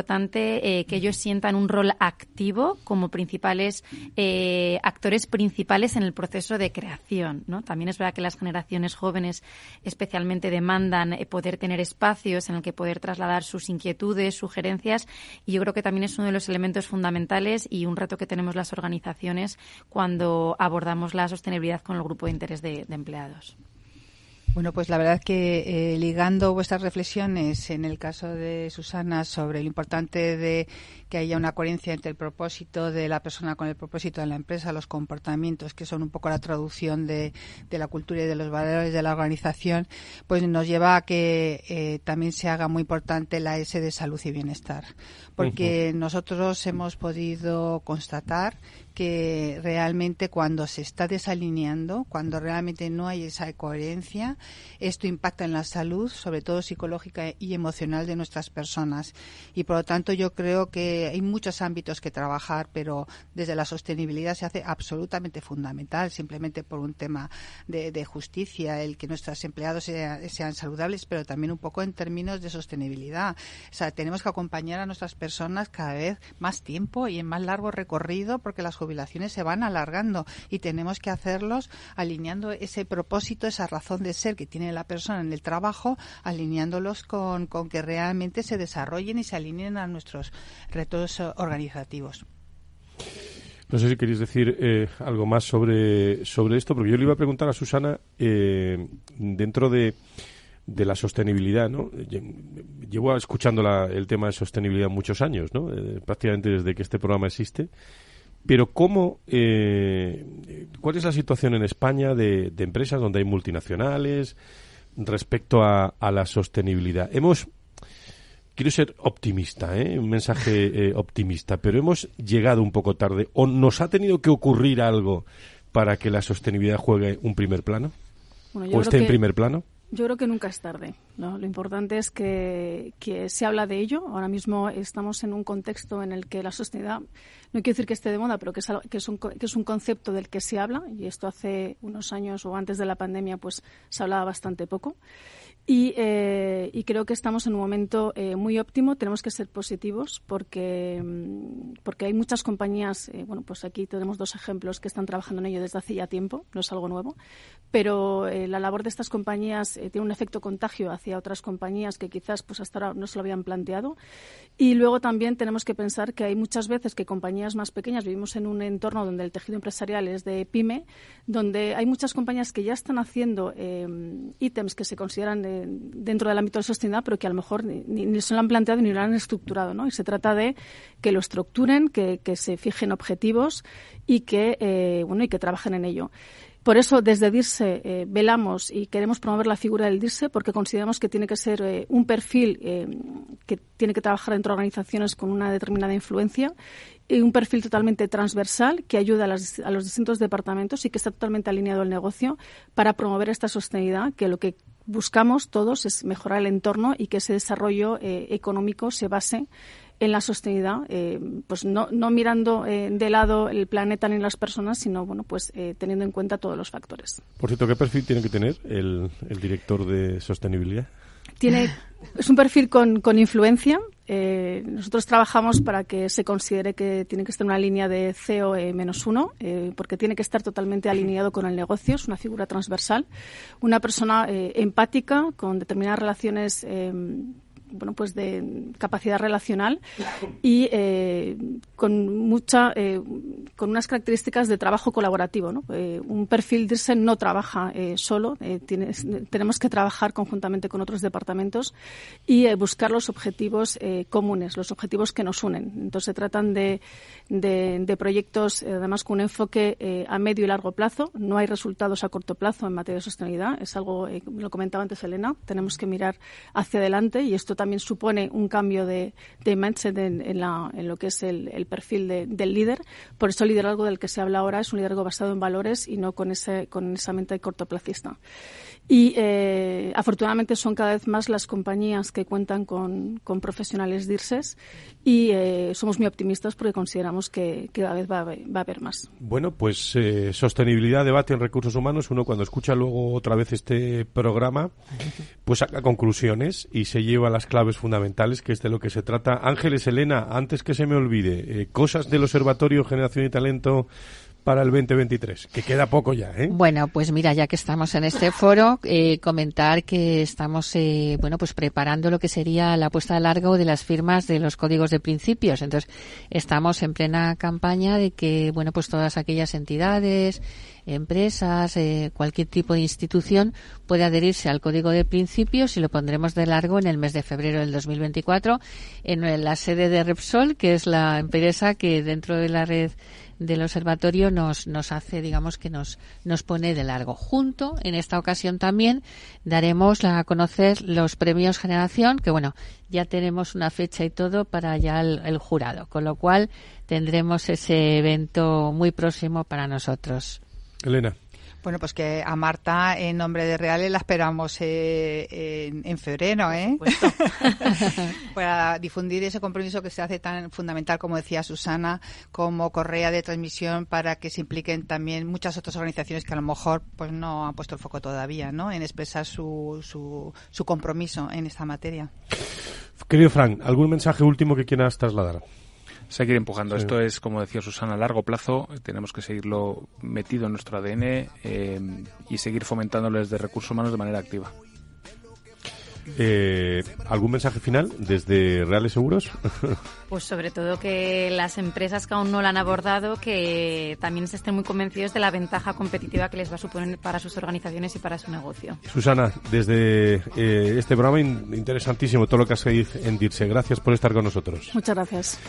eh, que ellos sientan un rol activo como principales eh, actores principales en el proceso de creación. ¿no? También es verdad que las generaciones jóvenes especialmente demandan poder tener espacios en el que poder trasladar sus inquietudes, sugerencias, y yo creo que también es uno de los elementos fundamentales y un reto que tenemos las organizaciones cuando abordamos la sostenibilidad con el grupo de interés de empleados. Bueno, pues la verdad que eh, ligando vuestras reflexiones en el caso de Susana sobre lo importante de que haya una coherencia entre el propósito de la persona con el propósito de la empresa, los comportamientos, que son un poco la traducción de, la cultura y de los valores de la organización, pues nos lleva a que eh, también se haga muy importante la S de salud y bienestar. Porque nosotros hemos podido constatar que realmente cuando se está desalineando, cuando realmente no hay esa coherencia, esto impacta en la salud, sobre todo psicológica y emocional de nuestras personas. Y por lo tanto yo creo que hay muchos ámbitos que trabajar, pero desde la sostenibilidad se hace absolutamente fundamental, simplemente por un tema de, justicia, el que nuestros empleados sean saludables, pero también un poco en términos de sostenibilidad. O sea, tenemos que acompañar a nuestras personas cada vez más tiempo y en más largo recorrido porque las jubilaciones se van alargando y tenemos que hacerlos alineando ese propósito, esa razón de ser que tiene la persona en el trabajo, alineándolos con, con que realmente se desarrollen y se alineen a nuestros retos organizativos. No sé si queréis decir eh, algo más sobre, sobre esto, porque yo le iba a preguntar a Susana, eh, dentro de, de la sostenibilidad, ¿no? Llevo escuchando el tema de sostenibilidad muchos años, ¿no? Eh, prácticamente desde que este programa existe. Pero ¿cómo, eh, cuál es la situación en España de, empresas donde hay multinacionales respecto a, la sostenibilidad? Hemos, quiero ser optimista, ¿eh? un mensaje eh, optimista, pero hemos llegado un poco tarde o nos ha tenido que ocurrir algo para que la sostenibilidad juegue un primer plano o esté en primer plano. Yo creo que nunca es tarde. Lo importante es que, se habla de ello. Ahora mismo estamos en un contexto en el que la sostenibilidad, no quiero decir que esté de moda, pero que es, que un, que es un concepto del que se habla. Y esto hace unos años o antes de la pandemia, pues se hablaba bastante poco. Y, eh, creo que estamos en un momento eh, muy óptimo. Tenemos que ser positivos porque, mm, porque hay muchas compañías, eh, bueno, pues aquí tenemos dos ejemplos que están trabajando en ello desde hace ya tiempo, no es algo nuevo, pero la labor de estas compañías tiene un efecto contagio otras compañías que quizás pues hasta ahora no se lo habían planteado. Y luego también tenemos que pensar que hay muchas veces que compañías más pequeñas, vivimos en un entorno donde el tejido empresarial es de pyme, donde hay muchas compañías que ya están haciendo ítems que se consideran de dentro del ámbito de sostenibilidad, pero que a lo mejor ni, se lo han planteado ni lo han estructurado. ¿no? Y se trata de que lo estructuren, que, se fijen objetivos y que, eh, bueno, y que trabajen en ello. Por eso, desde DIRSE eh, velamos y queremos promover la figura del DIRSE porque consideramos que tiene que ser eh, un perfil que tiene que trabajar dentro de organizaciones con una determinada influencia y un perfil totalmente transversal que ayuda a, a, los distintos departamentos y que está totalmente alineado al negocio para promover esta sostenibilidad, que lo que buscamos todos es mejorar el entorno y que ese desarrollo eh, económico se base en la sostenibilidad, eh, pues no, no mirando eh, de lado el planeta ni las personas, sino bueno, pues teniendo en cuenta todos los factores. Por cierto, ¿qué perfil tiene que tener el, el director de sostenibilidad? Tiene, es un perfil con, con influencia. Eh, nosotros trabajamos para que se considere que tiene que estar una línea de CEO menos uno, eh, porque tiene que estar totalmente alineado con el negocio. Es una figura transversal. Una persona eh, empática, con determinadas relaciones bueno, pues de capacidad relacional y eh, con mucha, eh, con unas características de trabajo colaborativo. Eh, un perfil DIRSE no trabaja solo, tenemos que trabajar conjuntamente con otros departamentos y buscar los objetivos comunes, los objetivos que nos unen. Entonces se tratan de, proyectos, además con un enfoque a medio y largo plazo. No hay resultados a corto plazo en materia de sostenibilidad. Es algo, lo comentaba antes Elena, tenemos que mirar hacia adelante y esto también supone un cambio de, de mindset en, lo que es el, perfil del líder. Por eso liderazgo del que se habla ahora es un liderazgo basado en valores y no con, ese, con esa mente cortoplacista. Y eh, afortunadamente son cada vez más las compañías que cuentan con, con profesionales DIRSES y eh, somos muy optimistas porque consideramos que, cada vez va, a haber más. Bueno, pues eh, sostenibilidad, debate en recursos humanos. Uno cuando escucha luego otra vez este programa, pues saca conclusiones y se lleva las claves fundamentales, que es de lo que se trata. Ángeles, Elena, antes que se me olvide, cosas del Observatorio Generación y Talento para el 2023, que queda poco ya, ¿eh? Bueno, pues mira, ya que estamos en este foro, eh, comentar que estamos, eh, bueno, pues preparando lo que sería la puesta a largo de las firmas de los códigos de principios. Entonces, estamos en plena campaña de que, bueno, pues todas aquellas entidades, empresas, eh, cualquier tipo de institución puede adherirse al código de principios y lo pondremos de largo en el mes de febrero del 2024 en la sede de Repsol, que es la empresa que dentro de la red del observatorio nos, nos hace, digamos, que nos, nos pone de largo. Junto, en esta ocasión también, daremos a conocer los premios Generación, que bueno, ya tenemos una fecha y todo para ya el jurado, con lo cual tendremos ese evento muy próximo para nosotros. Elena. Bueno, pues que a Marta, en nombre de Reales, la esperamos eh, en, febrero, ¿eh? Para difundir ese compromiso que se hace tan fundamental, como decía Susana, como correa de transmisión para que se impliquen también muchas otras organizaciones que a lo mejor pues no han puesto el foco todavía, ¿no? En expresar su, su, su compromiso en esta materia. Querido Frank, ¿algún mensaje último que quieras trasladar? Seguir empujando. Esto es, como decía Susana, a largo plazo. Tenemos que seguirlo metido en nuestro ADN eh, y seguir fomentándolo desde recursos humanos de manera activa. Eh, ¿Algún mensaje final desde Reales Seguros? Pues sobre todo que las empresas que aún no la han abordado, que también se estén muy convencidos de la ventaja competitiva que les va a suponer para sus organizaciones y para su negocio. Susana, desde eh, este programa interesantísimo todo lo que has en DIRSE. Gracias por estar con nosotros. Muchas gracias.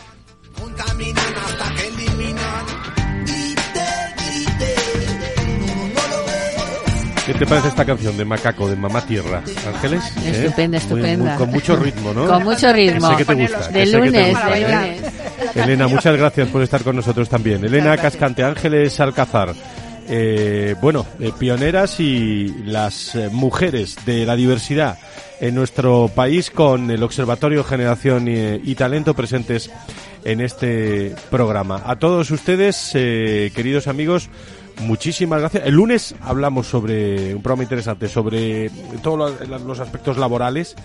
¿Qué te parece esta canción de Macaco, de Mamá Tierra? Ángeles. ¿Eh? Estupenda, estupenda. con mucho ritmo, ¿no? Con mucho ritmo. Sé que te gusta. De lunes, de ¿eh? lunes. Elena, muchas gracias por estar con nosotros también. Elena Cascante, Ángeles Alcázar. Eh, bueno, pioneras y las mujeres de la diversidad en nuestro país con el Observatorio Generación y, Talento presentes en este programa. A todos ustedes, queridos amigos, muchísimas gracias. El lunes hablamos sobre un programa interesante, sobre todos los aspectos laborales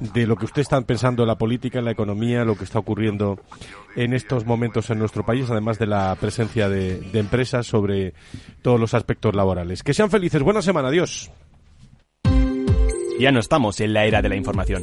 de lo que ustedes están pensando en la política, en la economía, lo que está ocurriendo en estos momentos en nuestro país, además de la presencia de, de empresas sobre todos los aspectos laborales. Que sean felices. Buena semana. Adiós. Ya no estamos en la era de la información,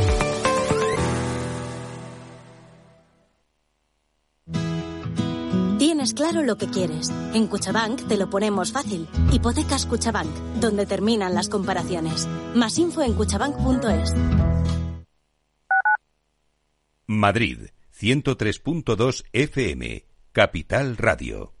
Tienes claro lo que quieres. En Cuchabank te lo ponemos fácil. Hipotecas Cuchabank, donde terminan las comparaciones. Más info en cuchabank.es. Madrid, 103.2 FM, Capital Radio.